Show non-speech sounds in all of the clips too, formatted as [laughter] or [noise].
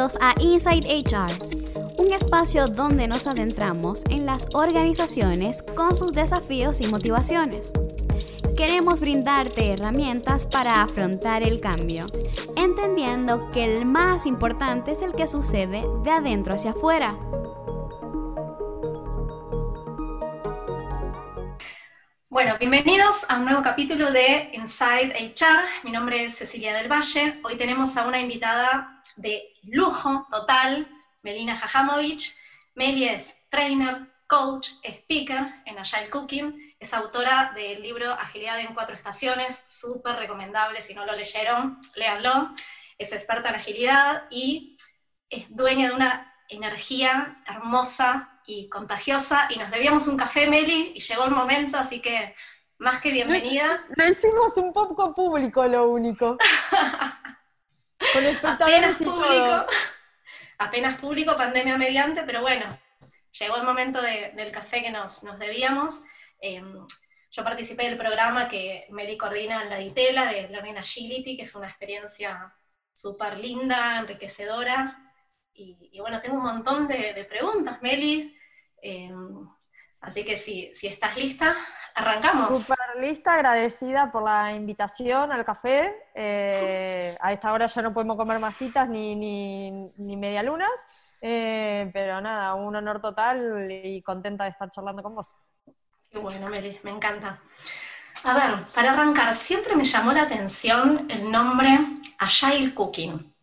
Bienvenidos a Inside HR, un espacio donde nos adentramos en las organizaciones con sus desafíos y motivaciones. Queremos brindarte herramientas para afrontar el cambio, entendiendo que el más importante es el que sucede de adentro hacia afuera. Bueno, bienvenidos a un nuevo capítulo de Inside HR. Mi nombre es Cecilia del Valle. Hoy tenemos a una invitada de lujo total, Melina Jajamovich. Meli es trainer, coach, speaker en Agile Cooking. Es autora del libro Agilidad en cuatro estaciones, súper recomendable. Si no lo leyeron, léanlo. Es experta en agilidad y es dueña de una energía hermosa y contagiosa y nos debíamos un café, Meli, y llegó el momento, así que más que bienvenida. Lo hicimos un poco público, lo único. [laughs] Con apenas público, [laughs] Apenas público, pandemia mediante, pero bueno, llegó el momento del café que nos, debíamos. Em, yo participé del programa que Meli coordina en la DITELA de Learning Agility, que fue una experiencia súper linda, enriquecedora. Y, bueno, tengo un montón de, preguntas, Meli. Em, así que si, si estás lista, arrancamos. Súper lista, agradecida por la invitación al café. Eh, a esta hora ya no podemos comer masitas ni, ni, ni medialunas, eh, pero nada, un honor total y contenta de estar charlando con vos. Qué bueno, Meli, me encanta. A ver, para arrancar, siempre me llamó la atención el nombre Agile Cooking.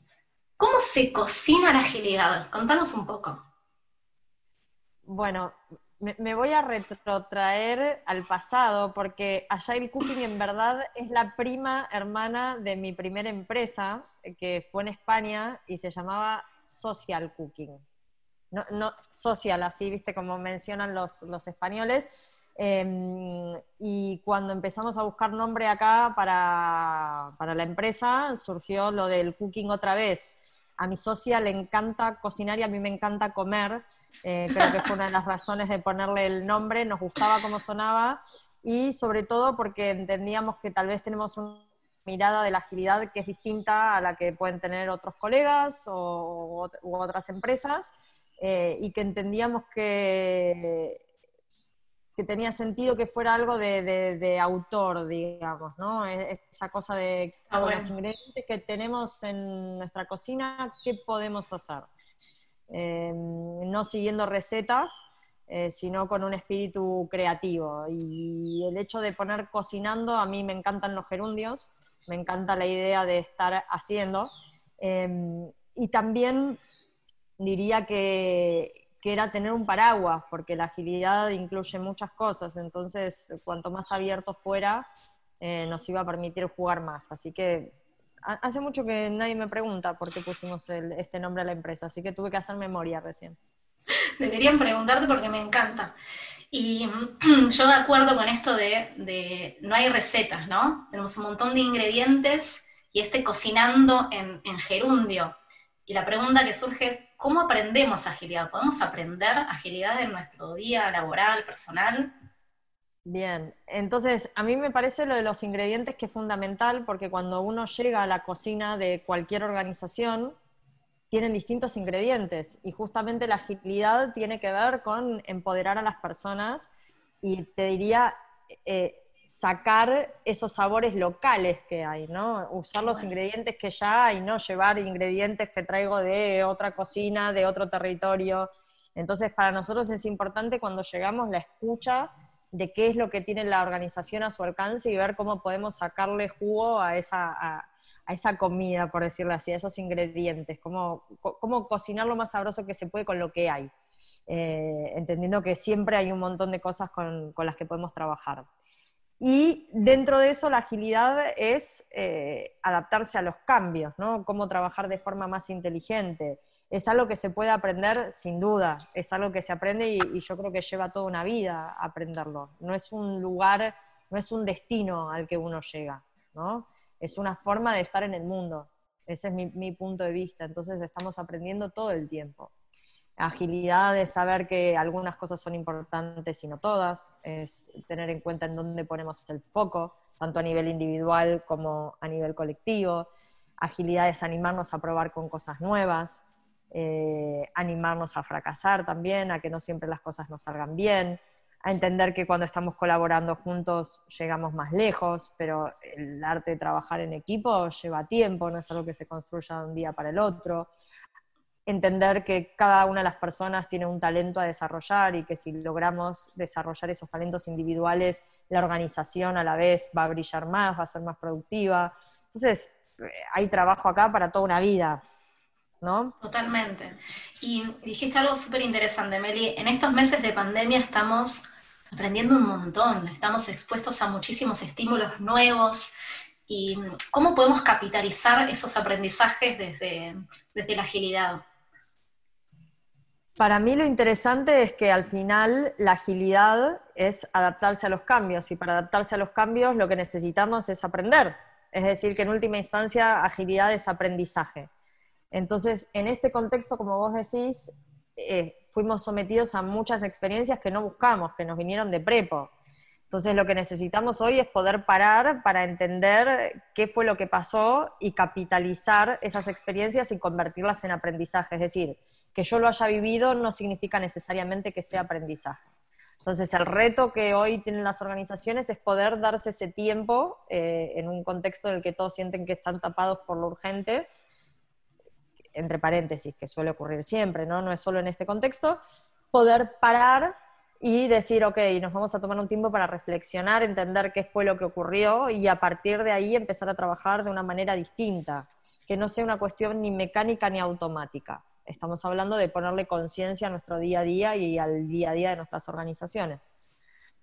¿Cómo se cocina la agilidad? Contanos un poco. Bueno, me, voy a retrotraer al pasado porque Agile Cooking en verdad es la prima hermana de mi primera empresa que fue en España y se llamaba Social Cooking. No, social, así, viste, como mencionan los, españoles. Em, y cuando empezamos a buscar nombre acá para, para la empresa, surgió lo del cooking otra vez a mi socia le encanta cocinar y a mí me encanta comer. Eh, creo que fue una de las razones de ponerle el nombre, nos gustaba cómo sonaba y sobre todo porque entendíamos que tal vez tenemos una mirada de la agilidad que es distinta a la que pueden tener otros colegas o, u otras empresas eh, y que entendíamos que que tenía sentido que fuera algo de, autor, digamos, ¿no? Esa cosa de ah, con los ingredientes que tenemos en nuestra cocina, ¿qué podemos hacer? Em, no siguiendo recetas, eh, sino con un espíritu creativo. Y el hecho de poner cocinando, a mí me encantan los gerundios, me encanta la idea de estar haciendo. Em, y también diría que, que era tener un paraguas, porque la agilidad incluye muchas cosas, entonces cuanto más abierto fuera, eh, nos iba a permitir jugar más. Así que hace mucho que nadie me pregunta por qué pusimos este nombre a la empresa, así que tuve que hacer memoria recién. Deberían preguntarte porque me encanta. Y [clears throat] yo de acuerdo con esto de, no hay recetas, ¿no? Tenemos un montón de ingredientes y este cocinando en, en gerundio. Y la pregunta que surge es, ¿cómo aprendemos agilidad? ¿Podemos aprender agilidad en nuestro día laboral, personal? Bien, entonces a mí me parece lo de los ingredientes que es fundamental porque cuando uno llega a la cocina de cualquier organización, tienen distintos ingredientes y justamente la agilidad tiene que ver con empoderar a las personas y te diría eh, sacar esos sabores locales que hay, ¿no? Usar los ingredientes que ya hay, no llevar ingredientes que traigo de otra cocina, de otro territorio. Entonces, para nosotros es importante cuando llegamos la escucha de qué es lo que tiene la organización a su alcance y ver cómo podemos sacarle jugo a esa, a, esa comida, por decirlo así, a esos ingredientes, cómo, cómo cocinar lo más sabroso que se puede con lo que hay. Eh, entendiendo que siempre hay un montón de cosas con, con las que podemos trabajar. Y dentro de eso la agilidad es eh, adaptarse a los cambios, ¿no? Cómo trabajar de forma más inteligente. Es algo que se puede aprender sin duda, es algo que se aprende y, yo creo que lleva toda una vida aprenderlo. No es un lugar, no es un destino al que uno llega, ¿no? Es una forma de estar en el mundo. Ese es mi punto de vista. Entonces estamos aprendiendo todo el tiempo agilidad de saber que algunas cosas son importantes y no todas, es tener en cuenta en dónde ponemos el foco, tanto a nivel individual como a nivel colectivo. Agilidad es animarnos a probar con cosas nuevas. eh, animarnos a fracasar también, a que no siempre las cosas nos salgan bien, a entender que cuando estamos colaborando juntos llegamos más lejos, pero el arte de trabajar en equipo lleva tiempo, no es algo que se construya de un día para el otro. Entender que cada una de las personas tiene un talento a desarrollar y que si logramos desarrollar esos talentos individuales, la organización a la vez va a brillar más, va a ser más productiva. Entonces, hay trabajo acá para toda una vida, ¿no? Totalmente. Y dijiste algo súper interesante, Meli. En estos meses de pandemia estamos aprendiendo un montón, estamos expuestos a muchísimos estímulos nuevos. ¿Y cómo podemos capitalizar esos aprendizajes desde, desde la agilidad? Para mí lo interesante es que al final la agilidad es adaptarse a los cambios y para adaptarse a los cambios lo que necesitamos es aprender. Es decir, que en última instancia agilidad es aprendizaje. Entonces, en este contexto, como vos decís, eh, fuimos sometidos a muchas experiencias que no buscamos, que nos vinieron de prepo. Entonces, lo que necesitamos hoy es poder parar para entender qué fue lo que pasó y capitalizar esas experiencias y convertirlas en aprendizaje. Es decir, que yo lo haya vivido no significa necesariamente que sea aprendizaje. Entonces, el reto que hoy tienen las organizaciones es poder darse ese tiempo eh, en un contexto en el que todos sienten que están tapados por lo urgente, entre paréntesis, que suele ocurrir siempre, ¿no? No es solo en este contexto, poder parar y decir, ok, nos vamos a tomar un tiempo para reflexionar, entender qué fue lo que ocurrió y a partir de ahí empezar a trabajar de una manera distinta, que no sea una cuestión ni mecánica ni automática. Estamos hablando de ponerle conciencia a nuestro día a día y al día a día de nuestras organizaciones.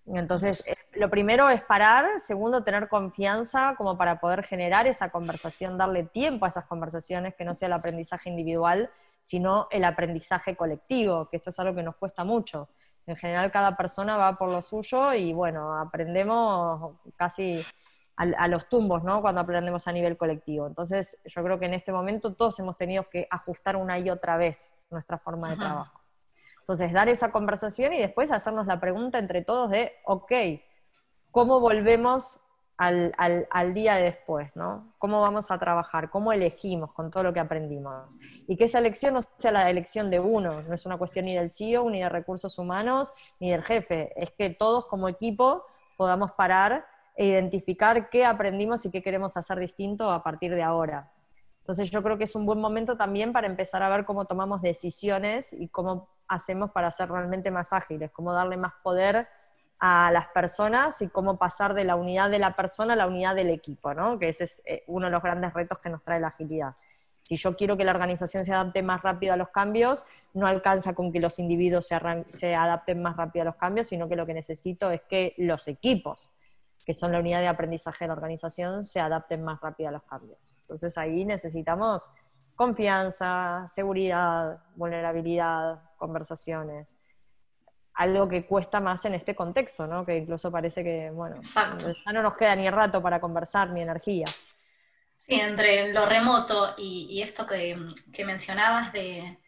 Entonces, eh, lo primero es parar, segundo, tener confianza como para poder generar esa conversación, darle tiempo a esas conversaciones, que no sea el aprendizaje individual, sino el aprendizaje colectivo, que esto es algo que nos cuesta mucho. En general, cada persona va por lo suyo y bueno, aprendemos casi a, los tumbos, ¿no? Cuando aprendemos a nivel colectivo. Entonces, yo creo que en este momento todos hemos tenido que ajustar una y otra vez nuestra forma de trabajo. Entonces, dar esa conversación y después hacernos la pregunta entre todos de, ok, ¿cómo volvemos al, al, día de después, ¿no? ¿Cómo vamos a trabajar? ¿Cómo elegimos con todo lo que aprendimos? Y que esa elección no sea la elección de uno, no es una cuestión ni del CEO, ni de recursos humanos, ni del jefe, es que todos como equipo podamos parar e identificar qué aprendimos y qué queremos hacer distinto a partir de ahora. Entonces yo creo que es un buen momento también para empezar a ver cómo tomamos decisiones y cómo hacemos para ser realmente más ágiles, cómo darle más poder a las personas y cómo pasar de la unidad de la persona a la unidad del equipo, ¿no? que ese es eh, uno de los grandes retos que nos trae la agilidad. Si yo quiero que la organización se adapte más rápido a los cambios, no alcanza con que los individuos se, se adapten más rápido a los cambios, sino que lo que necesito es que los equipos que son la unidad de aprendizaje de la organización, se adapten más rápido a los cambios. Entonces ahí necesitamos confianza, seguridad, vulnerabilidad, conversaciones. Algo que cuesta más en este contexto, ¿no? Que incluso parece que, bueno, ya no nos queda ni rato para conversar ni energía. Sí, entre lo remoto y, esto que, mencionabas de,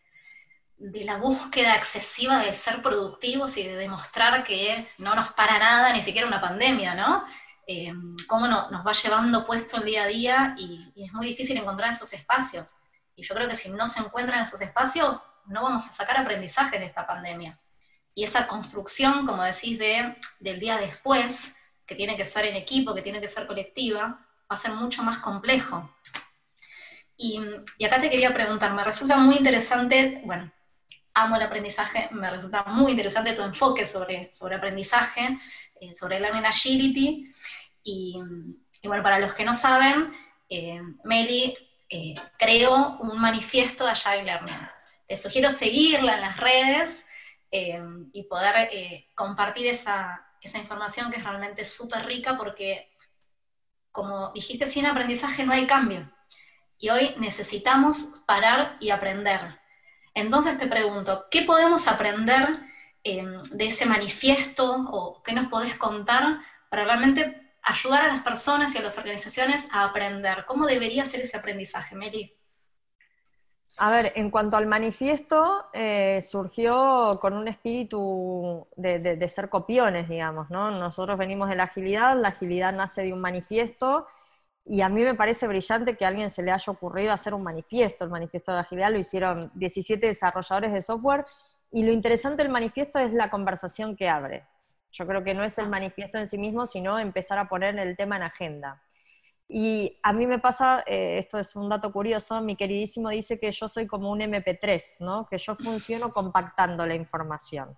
de la búsqueda excesiva de ser productivos y de demostrar que no nos para nada, ni siquiera una pandemia, ¿no? Eh, cómo nos va llevando puesto el día a día y, es muy difícil encontrar esos espacios. Y yo creo que si no se encuentran esos espacios, no vamos a sacar aprendizaje de esta pandemia. Y esa construcción, como decís, de, del día después, que tiene que ser en equipo, que tiene que ser colectiva, va a ser mucho más complejo. Y, y acá te quería preguntar, me resulta muy interesante, bueno, amo el aprendizaje, me resulta muy interesante tu enfoque sobre, sobre aprendizaje, eh, sobre Learning Agility. Y, bueno, para los que no saben, eh, Meli eh, creó un manifiesto de Agile Learning. Les sugiero seguirla en las redes y poder compartir esa, esa información que es realmente súper rica porque, como dijiste, sin aprendizaje no hay cambio. Y hoy necesitamos parar y aprender entonces te pregunto, ¿qué podemos aprender em, de ese manifiesto o qué nos podés contar para realmente ayudar a las personas y a las organizaciones a aprender? ¿Cómo debería ser ese aprendizaje, Mary? A ver, en cuanto al manifiesto, eh, surgió con un espíritu de, de, ser copiones, digamos, ¿no? Nosotros venimos de la agilidad, la agilidad nace de un manifiesto y a mí me parece brillante que a alguien se le haya ocurrido hacer un manifiesto. El manifiesto de agilidad lo hicieron 17 desarrolladores de software y lo interesante del manifiesto es la conversación que abre. Yo creo que no es el manifiesto en sí mismo, sino empezar a poner el tema en agenda. Y a mí me pasa, eh, esto es un dato curioso, mi queridísimo dice que yo soy como un MP3, ¿no? que yo funciono compactando la información.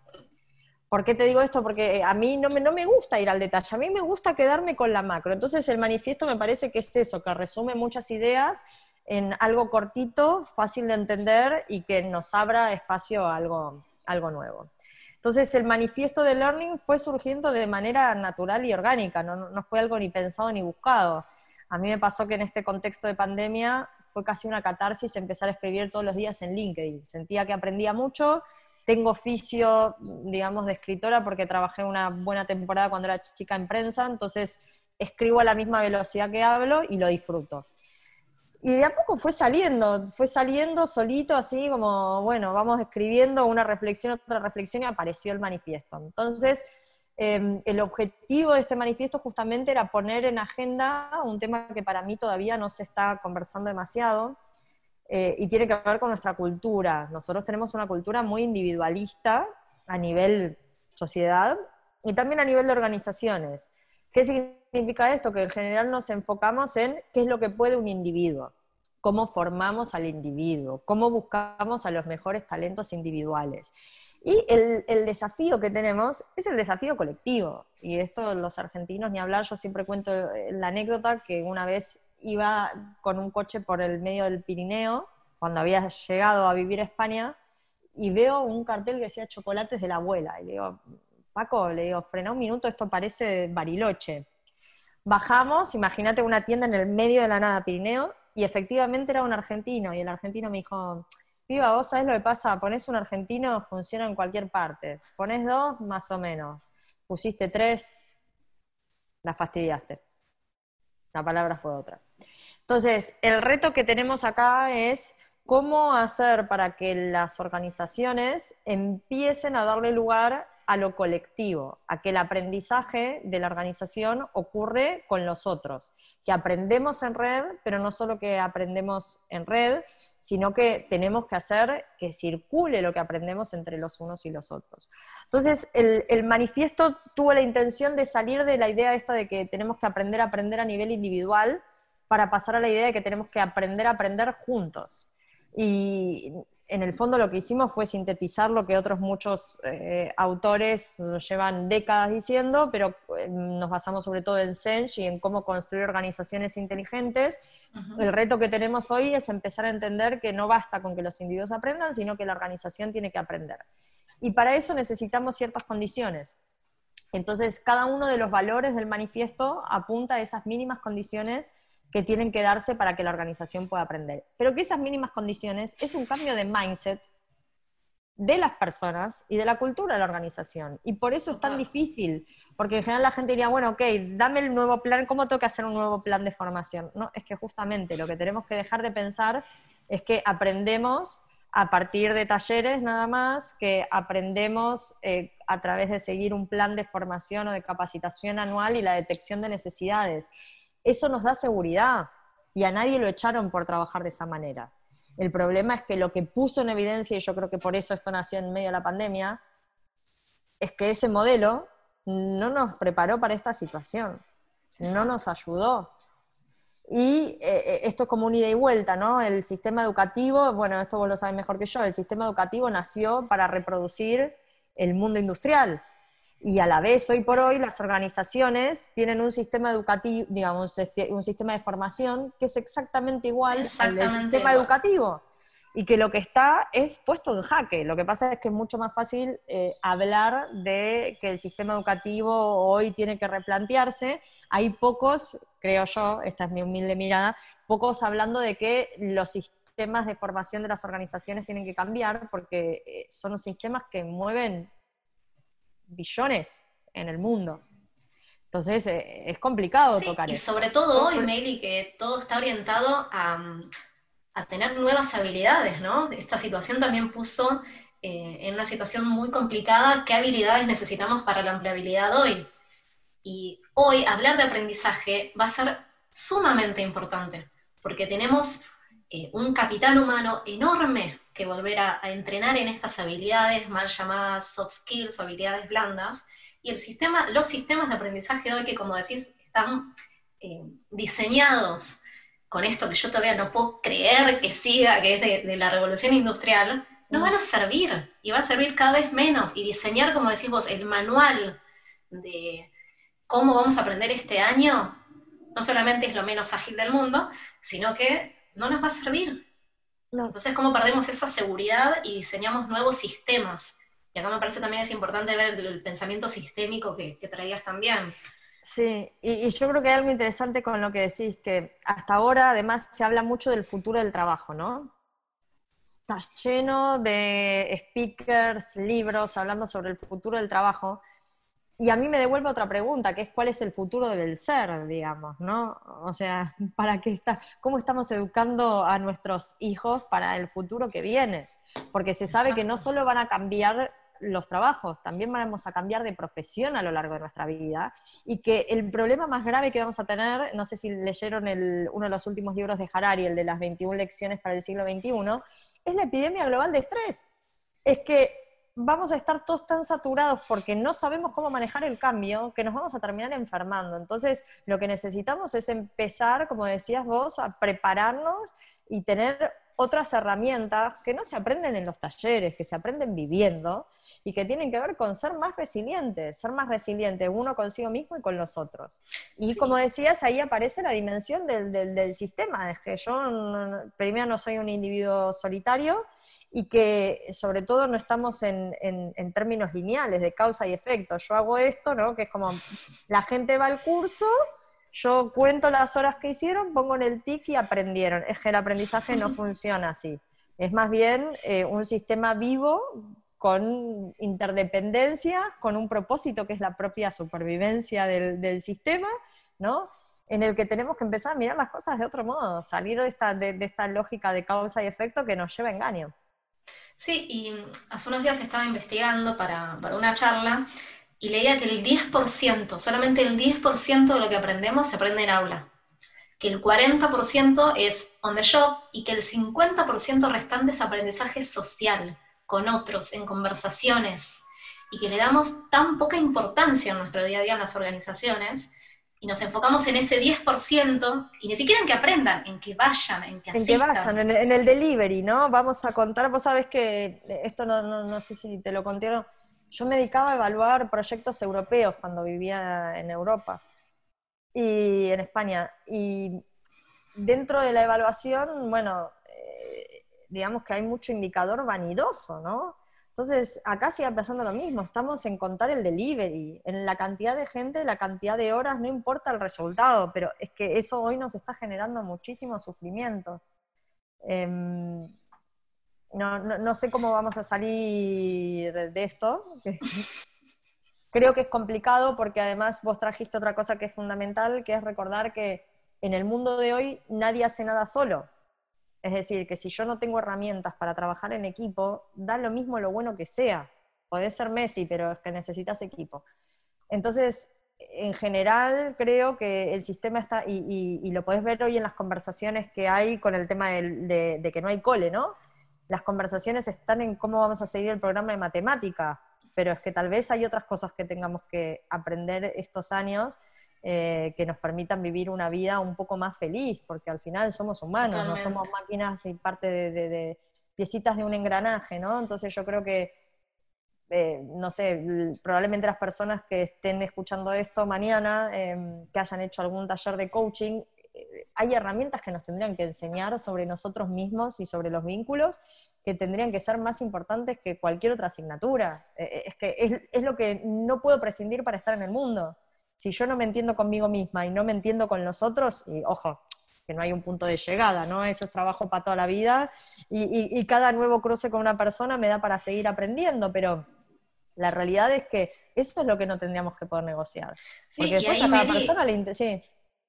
¿Por qué te digo esto? Porque a mí no me, no me gusta ir al detalle, a mí me gusta quedarme con la macro. Entonces el manifiesto me parece que es eso, que resume muchas ideas en algo cortito, fácil de entender y que nos abra espacio a algo, algo nuevo. Entonces el manifiesto de Learning fue surgiendo de manera natural y orgánica, no, no fue algo ni pensado ni buscado. A mí me pasó que en este contexto de pandemia fue casi una catarsis empezar a escribir todos los días en LinkedIn. Sentía que aprendía mucho, tengo oficio, digamos, de escritora porque trabajé una buena temporada cuando era chica en prensa, entonces escribo a la misma velocidad que hablo y lo disfruto. Y de a poco fue saliendo, fue saliendo solito, así como, bueno, vamos escribiendo una reflexión, otra reflexión y apareció el manifiesto. Entonces, em, el objetivo de este manifiesto justamente era poner en agenda un tema que para mí todavía no se está conversando demasiado, eh, y tiene que ver con nuestra cultura. Nosotros tenemos una cultura muy individualista a nivel sociedad y también a nivel de organizaciones. ¿Qué significa esto? Que en general nos enfocamos en qué es lo que puede un individuo, cómo formamos al individuo, cómo buscamos a los mejores talentos individuales. Y el, el, desafío que tenemos es el desafío colectivo. Y esto los argentinos, ni hablar, yo siempre cuento la anécdota que una vez iba con un coche por el medio del Pirineo, cuando había llegado a vivir a España, y veo un cartel que decía chocolates de la abuela. Y digo, Paco, le digo, frena un minuto, esto parece Bariloche. Bajamos, imagínate una tienda en el medio de la nada Pirineo, y efectivamente era un argentino, y el argentino me dijo, Viva, vos sabés lo que pasa, pones un argentino, funciona en cualquier parte. Pones dos, más o menos. Pusiste tres, la fastidiaste. La palabra fue otra. Entonces, el reto que tenemos acá es cómo hacer para que las organizaciones empiecen a darle lugar a lo colectivo, a que el aprendizaje de la organización ocurre con los otros, que aprendemos en red, pero no solo que aprendemos en red, sino que tenemos que hacer que circule lo que aprendemos entre los unos y los otros. Entonces, el, manifiesto tuvo la intención de salir de la idea esta de que tenemos que aprender a aprender a nivel individual para pasar a la idea de que tenemos que aprender a aprender juntos. Y en el fondo lo que hicimos fue sintetizar lo que otros muchos eh, autores llevan décadas diciendo, pero eh, nos basamos sobre todo en Sench y en cómo construir organizaciones inteligentes. El reto que tenemos hoy es empezar a entender que no basta con que los individuos aprendan, sino que la organización tiene que aprender. Y para eso necesitamos ciertas condiciones. Entonces, cada uno de los valores del manifiesto apunta a esas mínimas condiciones que tienen que darse para que la organización pueda aprender. Pero que esas mínimas condiciones es un cambio de mindset de las personas y de la cultura de la organización. Y por eso es tan difícil, porque en general la gente diría, bueno, ok, dame el nuevo plan, ¿cómo tengo que hacer un nuevo plan de formación? No, es que justamente lo que tenemos que dejar de pensar es que aprendemos a partir de talleres nada más, que aprendemos eh, a través de seguir un plan de formación o de capacitación anual y la detección de necesidades. Eso nos da seguridad y a nadie lo echaron por trabajar de esa manera. El problema es que lo que puso en evidencia, y yo creo que por eso esto nació en medio de la pandemia, es que ese modelo no nos preparó para esta situación, no nos ayudó. Y eh, eh, esto es como un ida y vuelta, ¿no? El sistema educativo, bueno, esto vos lo sabes mejor que yo, el sistema educativo nació para reproducir el mundo industrial. Y a la vez, hoy por hoy, las organizaciones tienen un sistema educativo, digamos, este, un sistema de formación que es exactamente igual al del sistema educativo. Y que lo que está es puesto en jaque. Lo que pasa es que es mucho más fácil eh, hablar de que el sistema educativo hoy tiene que replantearse. Hay pocos, creo yo, esta es mi humilde mirada, pocos hablando de que los sistemas de formación de las organizaciones tienen que cambiar porque eh, son los sistemas que mueven billones en el mundo. Entonces eh, es complicado tocar y eso. Sobre todo hoy, Meli, que todo está orientado a, tener nuevas habilidades, ¿no? Esta situación también puso eh, en una situación muy complicada qué habilidades necesitamos para la empleabilidad hoy. Y hoy hablar de aprendizaje va a ser sumamente importante, porque tenemos eh, un capital humano enorme que volver a, entrenar en estas habilidades mal llamadas soft skills o habilidades blandas, y el sistema, los sistemas de aprendizaje hoy que, como decís, están eh, diseñados con esto que yo todavía no puedo creer que siga, que es de, la revolución industrial, no van a servir y van a servir cada vez menos. Y diseñar, como decís vos, el manual de cómo vamos a aprender este año, no solamente es lo menos ágil del mundo, sino que no nos va a servir. Entonces, ¿cómo perdemos esa seguridad y diseñamos nuevos sistemas? Y acá me parece también es importante ver el, pensamiento sistémico que, que traías también. Sí, y, yo creo que hay algo interesante con lo que decís, que hasta ahora además se habla mucho del futuro del trabajo, ¿no? Está lleno de speakers, libros hablando sobre el futuro del trabajo. Y a mí me devuelve otra pregunta, que es cuál es el futuro del ser, digamos, ¿no? O sea, [laughs] ¿para qué está, ¿cómo estamos educando a nuestros hijos para el futuro que viene? Porque se sabe que no solo van a cambiar los trabajos, también vamos a cambiar de profesión a lo largo de nuestra vida y que el problema más grave que vamos a tener, no sé si leyeron uno de los últimos libros de Harari, el de las 21 lecciones para el siglo XXI, es la epidemia global de estrés. Es que vamos a estar todos tan saturados porque no sabemos cómo manejar el cambio que nos vamos a terminar enfermando. Entonces, lo que necesitamos es empezar, como decías vos, a prepararnos y tener otras herramientas que no se aprenden en los talleres, que se aprenden viviendo y que tienen que ver con ser más resilientes, ser más resilientes uno consigo mismo y con los otros. Y como decías, ahí aparece la dimensión del, sistema, es que yo primero no soy un individuo solitario y que sobre todo no estamos en, en, términos lineales de causa y efecto. Yo hago esto, ¿no? que es como la gente va al curso yo cuento las horas que hicieron, pongo en el TIC y aprendieron. Es que el aprendizaje no [laughs] funciona así. Es más bien eh, un sistema vivo con interdependencia, con un propósito que es la propia supervivencia del, sistema, ¿no? en el que tenemos que empezar a mirar las cosas de otro modo, salir de esta, de esta lógica de causa y efecto que nos lleva a engaño. Sí, y hace unos días estaba investigando para, para una charla y leía que el 10%, solamente el 10% de lo que aprendemos se aprende en aula, que el 40% es on the job y que el 50% restante es aprendizaje social, con otros, en conversaciones, y que le damos tan poca importancia en nuestro día a día en las organizaciones, y nos enfocamos en ese 10%, y ni siquiera en que aprendan, en que vayan, en que asistan. En que vayan, en, el delivery, ¿no? Vamos a contar, vos sabés que, esto no, no, no sé si te lo contaron, yo me dedicaba a evaluar proyectos europeos cuando vivía en Europa y en España. Y dentro de la evaluación, bueno, eh, digamos que hay mucho indicador vanidoso, ¿no? Entonces, acá sigue pasando lo mismo, estamos en contar el delivery, en la cantidad de gente, la cantidad de horas, no importa el resultado, pero es que eso hoy nos está generando muchísimo sufrimiento. Em, no, no, sé cómo vamos a salir de esto. [laughs] Creo que es complicado porque además vos trajiste otra cosa que es fundamental, que es recordar que en el mundo de hoy nadie hace nada solo. Es decir, que si yo no tengo herramientas para trabajar en equipo, da lo mismo lo bueno que sea. Podés ser Messi, pero es que necesitas equipo. Entonces, en general, creo que el sistema está, y, lo podés ver hoy en las conversaciones que hay con el tema de, de que no hay cole, ¿no? las conversaciones están en cómo vamos a seguir el programa de matemática, pero es que tal vez hay otras cosas que tengamos que aprender estos años eh, que nos permitan vivir una vida un poco más feliz, porque al final somos humanos, no somos máquinas y parte de, piecitas de un engranaje, ¿no? Entonces yo creo que, eh, no sé, probablemente las personas que estén escuchando esto mañana, em, que hayan hecho algún taller de coaching, hay herramientas que nos tendrían que enseñar sobre nosotros mismos y sobre los vínculos que tendrían que ser más importantes que cualquier otra asignatura. Eh, eh, es que es, lo que no puedo prescindir para estar en el mundo. Si yo no me entiendo conmigo misma y no me entiendo con los otros, y ojo, que no hay un punto de llegada, ¿no? Eso es trabajo para toda la vida y, cada nuevo cruce con una persona me da para seguir aprendiendo, pero la realidad es que eso es lo que no tendríamos que poder negociar. Porque después a cada persona le interesa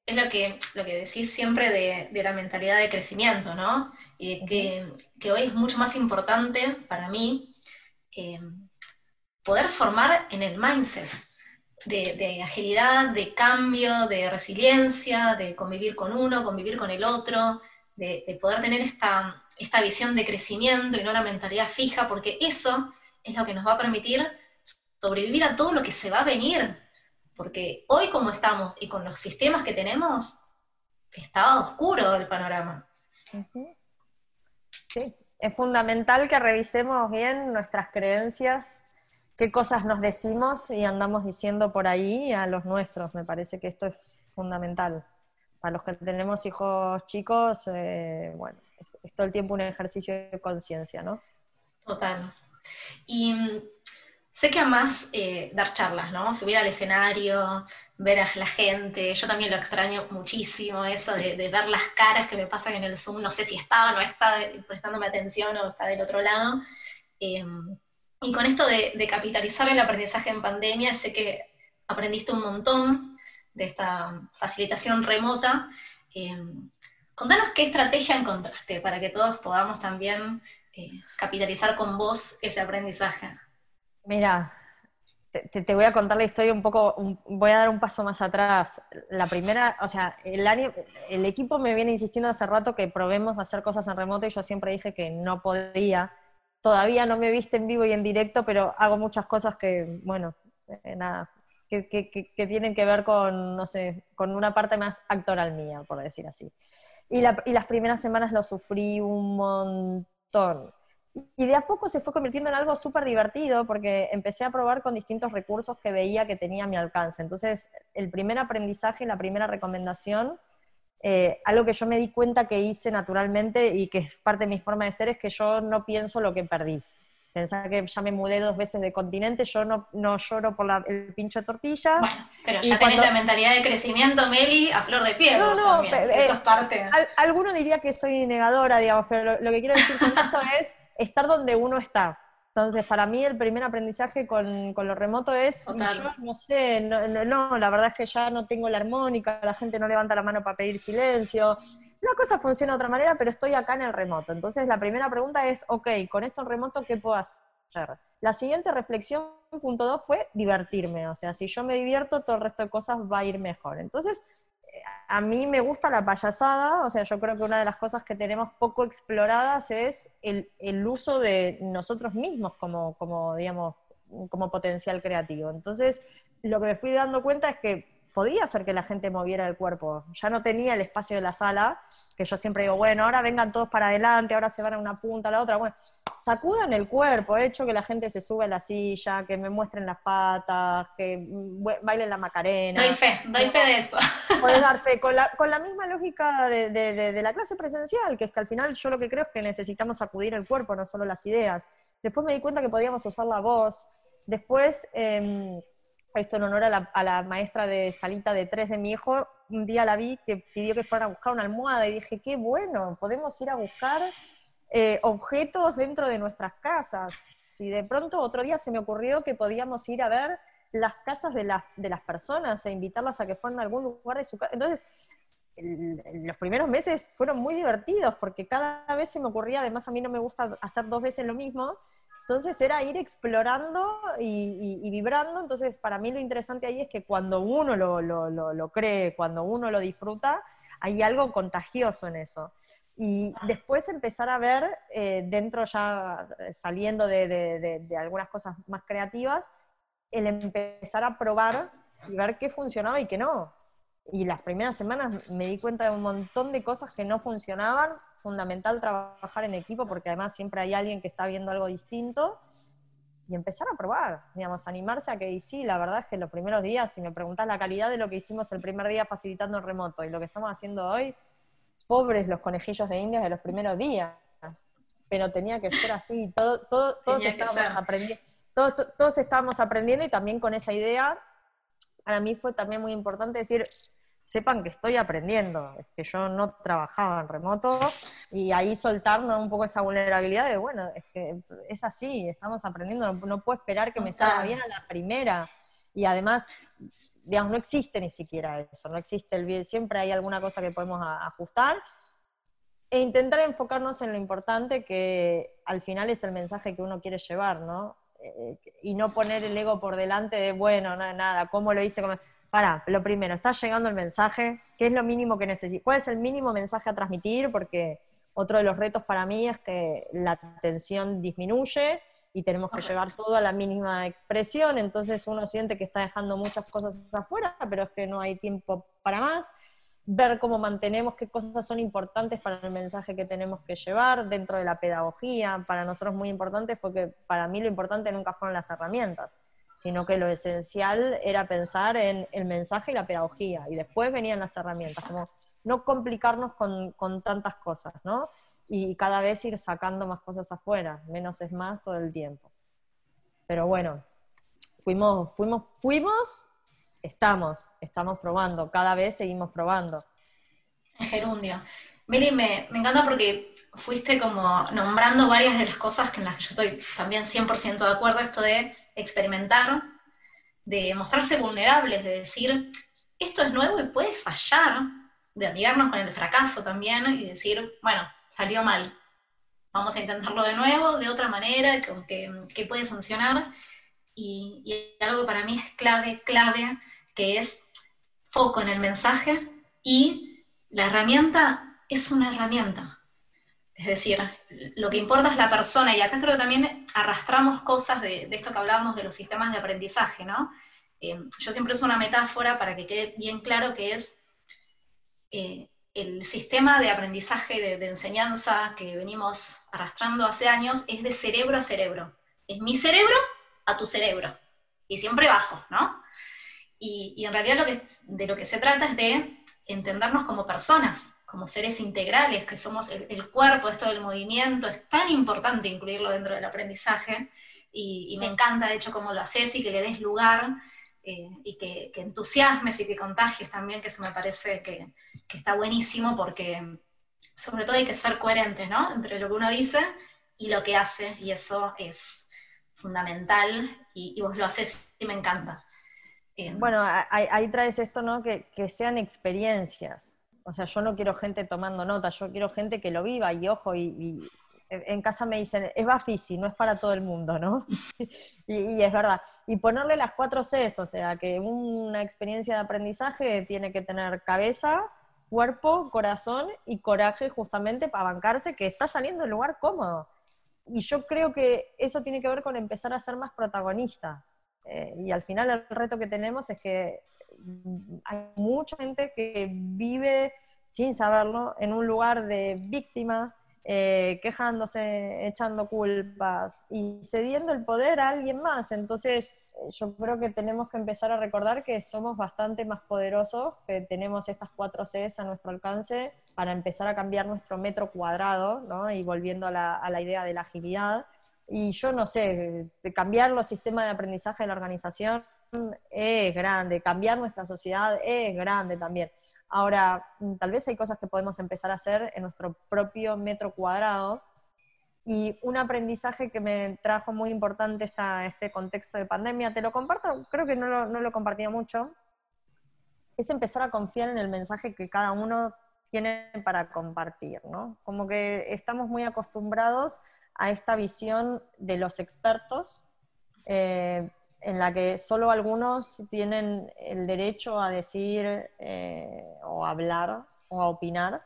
es lo que, lo que decís siempre de, la mentalidad de crecimiento, ¿no? Y que, hoy es mucho más importante para mí eh, poder formar en el mindset. De, agilidad, de cambio, de resiliencia, de convivir con uno, convivir con el otro, de, poder tener esta, esta visión de crecimiento y no la mentalidad fija, porque eso es lo que nos va a permitir sobrevivir a todo lo que se va a venir. Porque hoy como estamos y con los sistemas que tenemos, está oscuro el panorama. Sí, es fundamental que revisemos bien nuestras creencias, qué cosas nos decimos y andamos diciendo por ahí a los nuestros. Me parece que esto es fundamental. Para los que tenemos hijos chicos, eh, bueno, es, todo el tiempo un ejercicio de conciencia, ¿no? Total. Y mm, sé que además eh, dar charlas, ¿no? Subir al escenario, ver a la gente, yo también lo extraño muchísimo, eso de, ver las caras que me pasan en el Zoom, no sé si está o no está prestándome atención o está del otro lado. Em, y con esto de, capitalizar el aprendizaje en pandemia, sé que aprendiste un montón de esta facilitación remota. Em, contanos qué estrategia encontraste para que todos podamos también eh, capitalizar con vos ese aprendizaje. Mira, te, voy a contar la historia un poco, voy a dar un paso más atrás. La primera, o sea, el, año, el equipo me viene insistiendo hace rato que probemos hacer cosas en remoto y yo siempre dije que no podía. Todavía no me viste en vivo y en directo, pero hago muchas cosas que, bueno, eh, nada, que, que, tienen que ver con, no sé, con una parte más actoral mía, por decir así. Y, la, y las primeras semanas lo sufrí un montón y de a poco se fue convirtiendo en algo súper divertido porque empecé a probar con distintos recursos que veía que tenía a mi alcance. Entonces, el primer aprendizaje, la primera recomendación, eh, algo que yo me di cuenta que hice naturalmente y que es parte de mi forma de ser, es que yo no pienso lo que perdí. Pensaba que ya me mudé dos veces de continente, yo no, no lloro por el pincho de tortilla. Bueno, pero ya tenés la mentalidad de crecimiento, Meli, a flor de piel. No, no, eso es eh, parte. alguno diría que soy negadora, digamos, pero lo que quiero decir con esto [laughs] es estar donde uno está. Entonces, para mí el primer aprendizaje con, lo remoto es, yo no sé, no, la verdad es que ya no tengo la armónica, la gente no levanta la mano para pedir silencio. La cosa funciona de otra manera, pero estoy acá en el remoto. Entonces, la primera pregunta es, ok, con esto en remoto, ¿qué puedo hacer? La siguiente reflexión, punto dos, fue divertirme. O sea, si yo me divierto, todo el resto de cosas va a ir mejor. Entonces, a mí me gusta la payasada, o sea, yo creo que una de las cosas que tenemos poco exploradas es el, uso de nosotros mismos como, como, digamos, como potencial creativo. Entonces, lo que me fui dando cuenta es que podía hacer que la gente moviera el cuerpo. Ya no tenía el espacio de la sala, que yo siempre digo, bueno, ahora vengan todos para adelante, ahora se van a una punta a la otra. Bueno, sacudan el cuerpo, he hecho que la gente se sube a la silla, que me muestren las patas, que bailen la macarena. Doy fe, doy fe de eso. [laughs] Puedes dar fe, con la, [laughs] con la misma lógica de, de, la clase presencial, que es que al final yo lo que creo es que necesitamos sacudir el cuerpo, no solo las ideas. Después me di cuenta que podíamos usar la voz. Después, eh, esto en honor a la, a la, maestra de salita de tres de mi hijo, un día la vi que pidió que fueran a buscar una almohada y dije, qué bueno, podemos ir a buscar eh, objetos dentro de nuestras casas. Si de pronto otro día se me ocurrió que podíamos ir a ver las casas de, las, de las personas e invitarlas a que fueran a algún lugar de su casa. Entonces, los primeros meses fueron muy divertidos porque cada vez se me ocurría, además a mí no me gusta hacer dos veces lo mismo, entonces era ir explorando y, vibrando, entonces para mí lo interesante ahí es que cuando uno lo, lo, lo cree, cuando uno lo disfruta, hay algo contagioso en eso. Y después empezar a ver, eh, dentro ya eh, saliendo de, algunas cosas más creativas, el empezar a probar y ver qué funcionaba y qué no. Y las primeras semanas me di cuenta de un montón de cosas que no funcionaban. Fundamental trabajar en equipo porque además siempre hay alguien que está viendo algo distinto. Y empezar a probar, digamos, animarse a que, y sí, la verdad es que los primeros días, si me preguntas la calidad de lo que hicimos el primer día facilitando el remoto y lo que estamos haciendo hoy, pobres los conejillos de Indias de los primeros días, pero tenía que ser así, todo, todos, estábamos aprendiendo, todos, estábamos aprendiendo y también con esa idea, para mí fue también muy importante decir, sepan que estoy aprendiendo, que yo no trabajaba en remoto y ahí soltarnos un poco esa vulnerabilidad de, bueno, es que es así, estamos aprendiendo, no, puedo esperar que me salga bien a la primera. Y además, digamos, no existe ni siquiera eso, no existe el bien, siempre hay alguna cosa que podemos ajustar e intentar enfocarnos en lo importante que al final es el mensaje que uno quiere llevar, ¿no? Eh, y no poner el ego por delante de, bueno, nada, nada ¿cómo lo hice? Para, lo primero, está llegando el mensaje, ¿qué es lo mínimo que necesito? ¿Cuál es el mínimo mensaje a transmitir? Porque otro de los retos para mí es que la tensión disminuye y tenemos que llevar todo a la mínima expresión, entonces uno siente que está dejando muchas cosas afuera, pero es que no hay tiempo para más. Ver cómo mantenemos qué cosas son importantes para el mensaje que tenemos que llevar dentro de la pedagogía. Para nosotros muy importante porque para mí lo importante nunca fueron las herramientas, sino que lo esencial era pensar en el mensaje y la pedagogía, y después venían las herramientas, como no complicarnos con, con tantas cosas, ¿no? Y cada vez ir sacando más cosas afuera, menos es más todo el tiempo. Pero bueno, fuimos, fuimos, fuimos, estamos, estamos probando, cada vez seguimos probando. Gerundio. Miri, me, me encanta porque fuiste como nombrando varias de las cosas en las que yo estoy también 100% de acuerdo, esto de experimentar, de mostrarse vulnerables, de decir, esto es nuevo y puede fallar, de amigarnos con el fracaso también y decir, bueno, salió mal. Vamos a intentarlo de nuevo, de otra manera, que, que puede funcionar. Y, algo que para mí es clave, clave, que es foco en el mensaje y la herramienta es una herramienta. Es decir, lo que importa es la persona, y acá creo que también arrastramos cosas de, de esto que hablábamos de los sistemas de aprendizaje, ¿no? Eh, yo siempre uso una metáfora para que quede bien claro que es eh, el sistema de aprendizaje, de, enseñanza que venimos arrastrando hace años es de cerebro a cerebro. Es mi cerebro a tu cerebro. Y siempre bajo, ¿no? Y, en realidad lo que, de lo que se trata es de entendernos como personas, como seres integrales, que somos el, cuerpo, esto del movimiento, es tan importante incluirlo dentro del aprendizaje. Y, me encanta, de hecho, cómo lo haces y que le des lugar eh, y que, entusiasmes y que contagies también, que eso me parece que, está buenísimo porque sobre todo hay que ser coherentes, ¿no? Entre lo que uno dice y lo que hace, y eso es fundamental, y, vos lo haces y me encanta. Eh, bueno, ahí, traes esto, ¿no? Que, sean experiencias. O sea, yo no quiero gente tomando nota, yo quiero gente que lo viva, y ojo, y, en casa me dicen, es Bafisi, no es para todo el mundo, ¿no? [laughs] y, es verdad. Y ponerle las cuatro Cs, o sea, que una experiencia de aprendizaje tiene que tener cabeza, cuerpo, corazón y coraje justamente para bancarse que está saliendo del lugar cómodo. Y yo creo que eso tiene que ver con empezar a ser más protagonistas. Eh, y al final el reto que tenemos es que hay mucha gente que vive sin saberlo en un lugar de víctima, eh, quejándose, echando culpas y cediendo el poder a alguien más. Entonces, yo creo que tenemos que empezar a recordar que somos bastante más poderosos, que tenemos estas cuatro Cs a nuestro alcance para empezar a cambiar nuestro metro cuadrado, ¿no? Y volviendo a la, a la idea de la agilidad. Y yo no sé, cambiar los sistemas de aprendizaje de la organización es grande, cambiar nuestra sociedad es grande también. Ahora, mm, tal vez hay cosas que podemos empezar a hacer en nuestro propio metro cuadrado. Y un aprendizaje que me trajo muy importante esta, este contexto de pandemia, te lo comparto, creo que no lo, no lo compartía mucho, es empezar a confiar en el mensaje que cada uno tiene para compartir, ¿no? Como que estamos muy acostumbrados a esta visión de los expertos, eh, en la que solo algunos tienen el derecho a decir eh, o hablar o a opinar,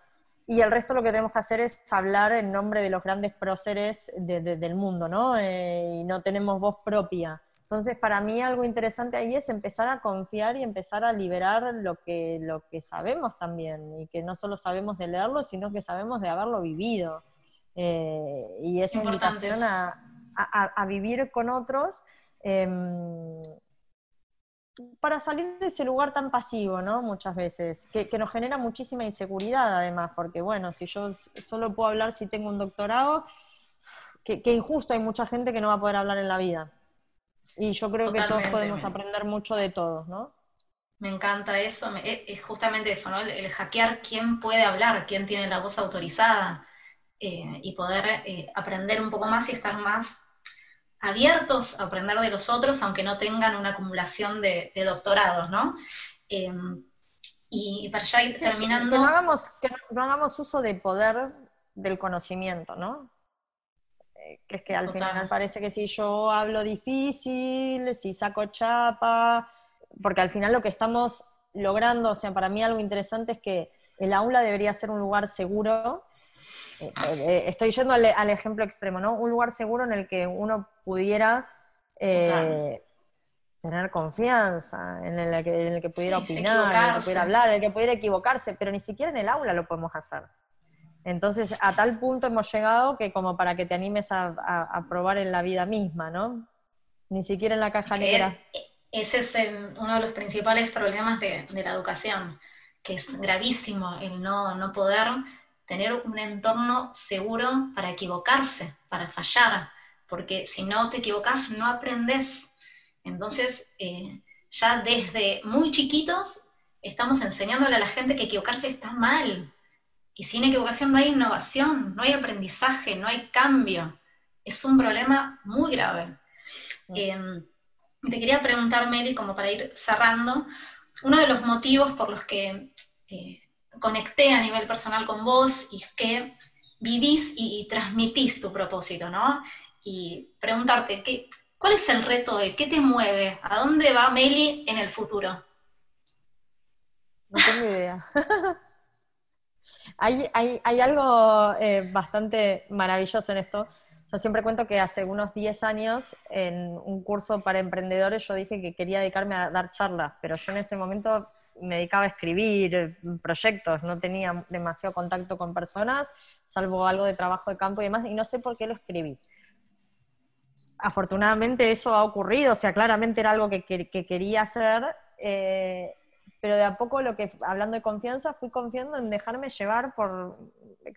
y el resto lo que tenemos que hacer es hablar en nombre de los grandes próceres del mundo, ¿no? Eh, y no tenemos voz propia. Entonces, para mí algo interesante ahí es empezar a confiar y empezar a liberar lo que, lo que sabemos también, y que no solo sabemos de leerlo, sino que sabemos de haberlo vivido. Eh, y esa invitación a, a, a, vivir con otros Em, para salir de ese lugar tan pasivo, ¿no? Muchas veces, que, nos genera muchísima inseguridad además, porque bueno, si yo solo puedo hablar si tengo un doctorado, que, injusto hay mucha gente que no va a poder hablar en la vida. Y yo creo que todos podemos aprender mucho de todos, ¿no? Me encanta eso, es justamente eso, ¿no? El, hackear quién puede hablar, quién tiene la voz autorizada, eh, y poder eh, aprender un poco más y estar más abiertos a aprender de los otros, aunque no tengan una acumulación de, doctorados, ¿no? Em, y para ya ir terminando... Que no, hagamos, que no hagamos uso de poder del conocimiento, ¿no? eh, que es que al final parece que si yo hablo difícil, si saco chapa, porque al final lo que estamos logrando, o sea, para mí algo interesante es que el aula debería ser un lugar seguro. Eh, eh, estoy yendo al, ejemplo extremo, ¿no? Un lugar seguro en el que uno pudiera tener confianza, en el, que, en el que pudiera opinar, en el que pudiera hablar, en el que pudiera equivocarse, pero ni siquiera en el aula lo podemos hacer. Entonces, a tal punto hemos llegado que como para que te animes a, probar en la vida misma, ¿no? Ni siquiera en la caja negra. Ese es uno de los principales problemas de, la educación, que es gravísimo el no, no poder tener un entorno seguro para equivocarse, para fallar, porque si no te equivocas no aprendes. Entonces, eh, ya desde muy chiquitos estamos enseñándole a la gente que equivocarse está mal, y sin equivocación no hay innovación, no hay aprendizaje, no hay cambio. Es un problema muy grave. Em, te quería preguntar, Mary, como para ir cerrando, uno de los motivos por los que eh, conecté a nivel personal con vos y es que vivís y, transmitís tu propósito, ¿no? Y preguntarte, ¿qué, ¿cuál es el reto hoy? ¿Qué te mueve? ¿A dónde va Meli en el futuro? No tengo idea. [laughs] Hay, hay, algo eh, bastante maravilloso en esto. Yo siempre cuento que hace unos 10 años, en un curso para emprendedores, yo dije que quería dedicarme a dar charlas, pero yo en ese momento me dedicaba a escribir proyectos, no tenía demasiado contacto con personas, salvo algo de trabajo de campo y demás, y no sé por qué lo escribí. Afortunadamente eso ha ocurrido, o sea, claramente era algo que, que quería hacer, eh, pero de a poco lo que, hablando de confianza, fui confiando en dejarme llevar por,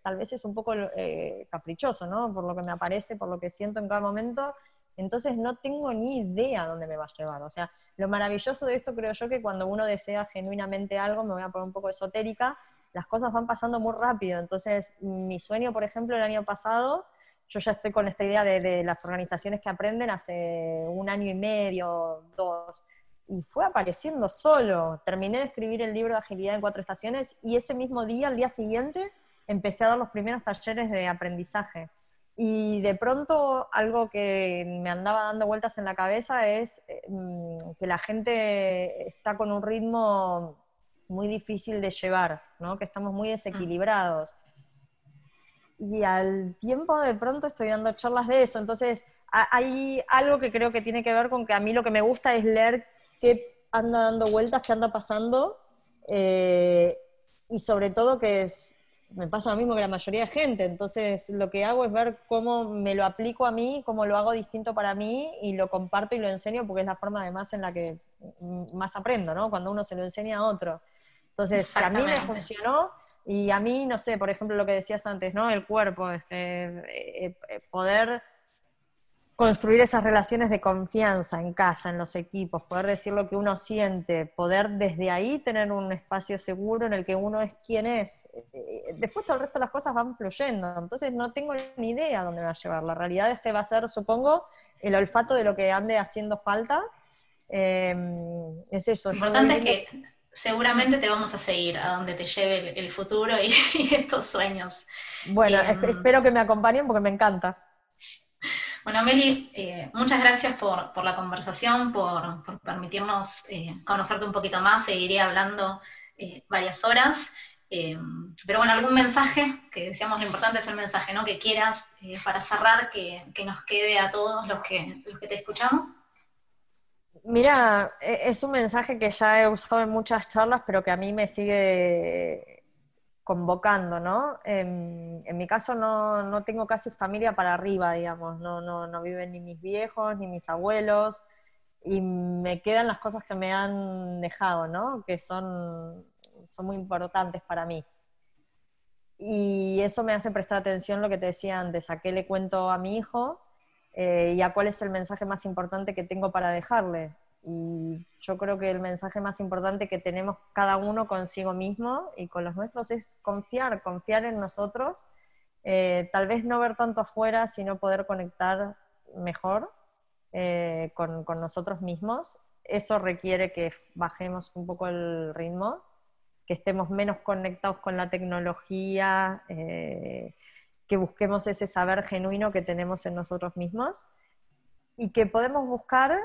tal vez es un poco eh, caprichoso, ¿no? Por lo que me aparece, por lo que siento en cada momento, entonces no tengo ni idea dónde me va a llevar. O sea, lo maravilloso de esto creo yo que cuando uno desea genuinamente algo, me voy a poner un poco esotérica, las cosas van pasando muy rápido. Entonces, mi sueño, por ejemplo, el año pasado, yo ya estoy con esta idea de, de las organizaciones que aprenden hace un año y medio, dos y fue apareciendo solo. Terminé de escribir el libro de agilidad en cuatro estaciones y ese mismo día, al día siguiente, empecé a dar los primeros talleres de aprendizaje. Y de pronto algo que me andaba dando vueltas en la cabeza es mm, que la gente está con un ritmo muy difícil de llevar, ¿no? que estamos muy desequilibrados. Y al tiempo de pronto estoy dando charlas de eso. Entonces hay algo que creo que tiene que ver con que a mí lo que me gusta es leer qué anda dando vueltas, qué anda pasando, eh, y sobre todo que es, me pasa lo mismo que la mayoría de gente, entonces lo que hago es ver cómo me lo aplico a mí, cómo lo hago distinto para mí, y lo comparto y lo enseño porque es la forma además en la que más aprendo, ¿no? Cuando uno se lo enseña a otro. Entonces, a mí me funcionó y a mí, no sé, por ejemplo, lo que decías antes, ¿no? El cuerpo, este, eh, eh, poder construir esas relaciones de confianza en casa, en los equipos, poder decir lo que uno siente, poder desde ahí tener un espacio seguro en el que uno es quien es. Eh, después todo el resto de las cosas van fluyendo, entonces no tengo ni idea dónde va a llevar. La realidad es que va a ser, supongo, el olfato de lo que ande haciendo falta. Em, es eso. Lo importante es que seguramente te vamos a seguir a donde te lleve el, futuro [laughs] y, estos sueños. Bueno, em, espero que me acompañen porque me encanta. Bueno, Meli, eh, muchas gracias por, la conversación, por, permitirnos eh, conocerte un poquito más. Seguiré hablando eh, varias horas. pero bueno, algún mensaje, que decíamos lo importante es el mensaje, ¿no? Que quieras para cerrar, que, nos quede a todos los que, los que te escuchamos. Mira, e, es un mensaje que ya he usado en muchas charlas, pero que a mí me sigue convocando, ¿no? En, mi caso no, tengo casi familia para arriba, digamos, no, no, no viven ni mis viejos ni mis abuelos, y me quedan las cosas que me han dejado, ¿no? Que son, son muy importantes para mí. Y eso me hace prestar atención lo que te decía antes, a qué le cuento a mi hijo eh, y a cuál es el mensaje más importante que tengo para dejarle. Y yo creo que el mensaje más importante que tenemos cada uno consigo mismo y con los nuestros es confiar, confiar en nosotros. Eh, tal vez no ver tanto afuera, sino poder conectar mejor eh, con, con, nosotros mismos. Eso requiere que bajemos un poco el ritmo, que estemos menos conectados con la tecnología, eh, que busquemos ese saber genuino que tenemos en nosotros mismos y que podemos buscar,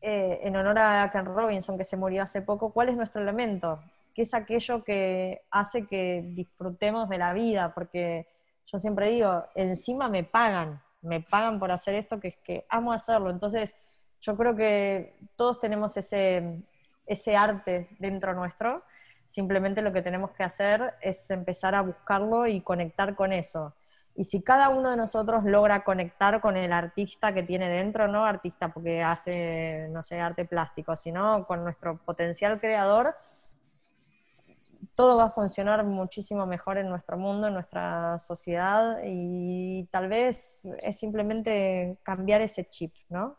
eh, en honor a Ken Robinson, que se murió hace poco, cuál es nuestro elemento, qué es aquello que hace que disfrutemos de la vida, porque yo siempre digo, encima me pagan, me pagan por hacer esto, que es que amo hacerlo. Entonces, yo creo que todos tenemos ese, ese arte dentro nuestro, simplemente lo que tenemos que hacer es empezar a buscarlo y conectar con eso. Y si cada uno de nosotros logra conectar con el artista que tiene dentro, no artista porque hace, no sé, arte plástico, sino con nuestro potencial creador, todo va a funcionar muchísimo mejor en nuestro mundo, en nuestra sociedad, y tal vez es simplemente cambiar ese chip, ¿no?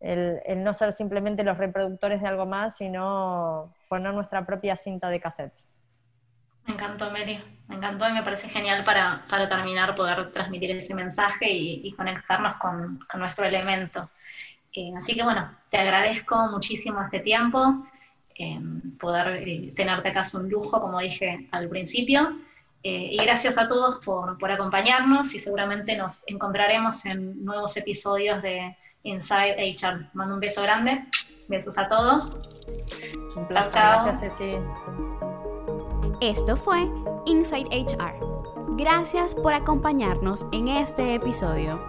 El, el no ser simplemente los reproductores de algo más, sino poner nuestra propia cinta de cassette. Me encantó, Mary. Me encantó y me parece genial para, para terminar poder transmitir ese mensaje y, conectarnos con, con, nuestro elemento. Eh, así que bueno, te agradezco muchísimo este tiempo. Eh, poder eh, tenerte acá es un lujo, como dije al principio. y gracias a todos por, por acompañarnos y seguramente nos encontraremos en nuevos episodios de Inside HR. Mando un beso grande. Besos a todos. Un placer. Gracias, Ceci. Esto fue Inside HR. Gracias por acompañarnos en este episodio.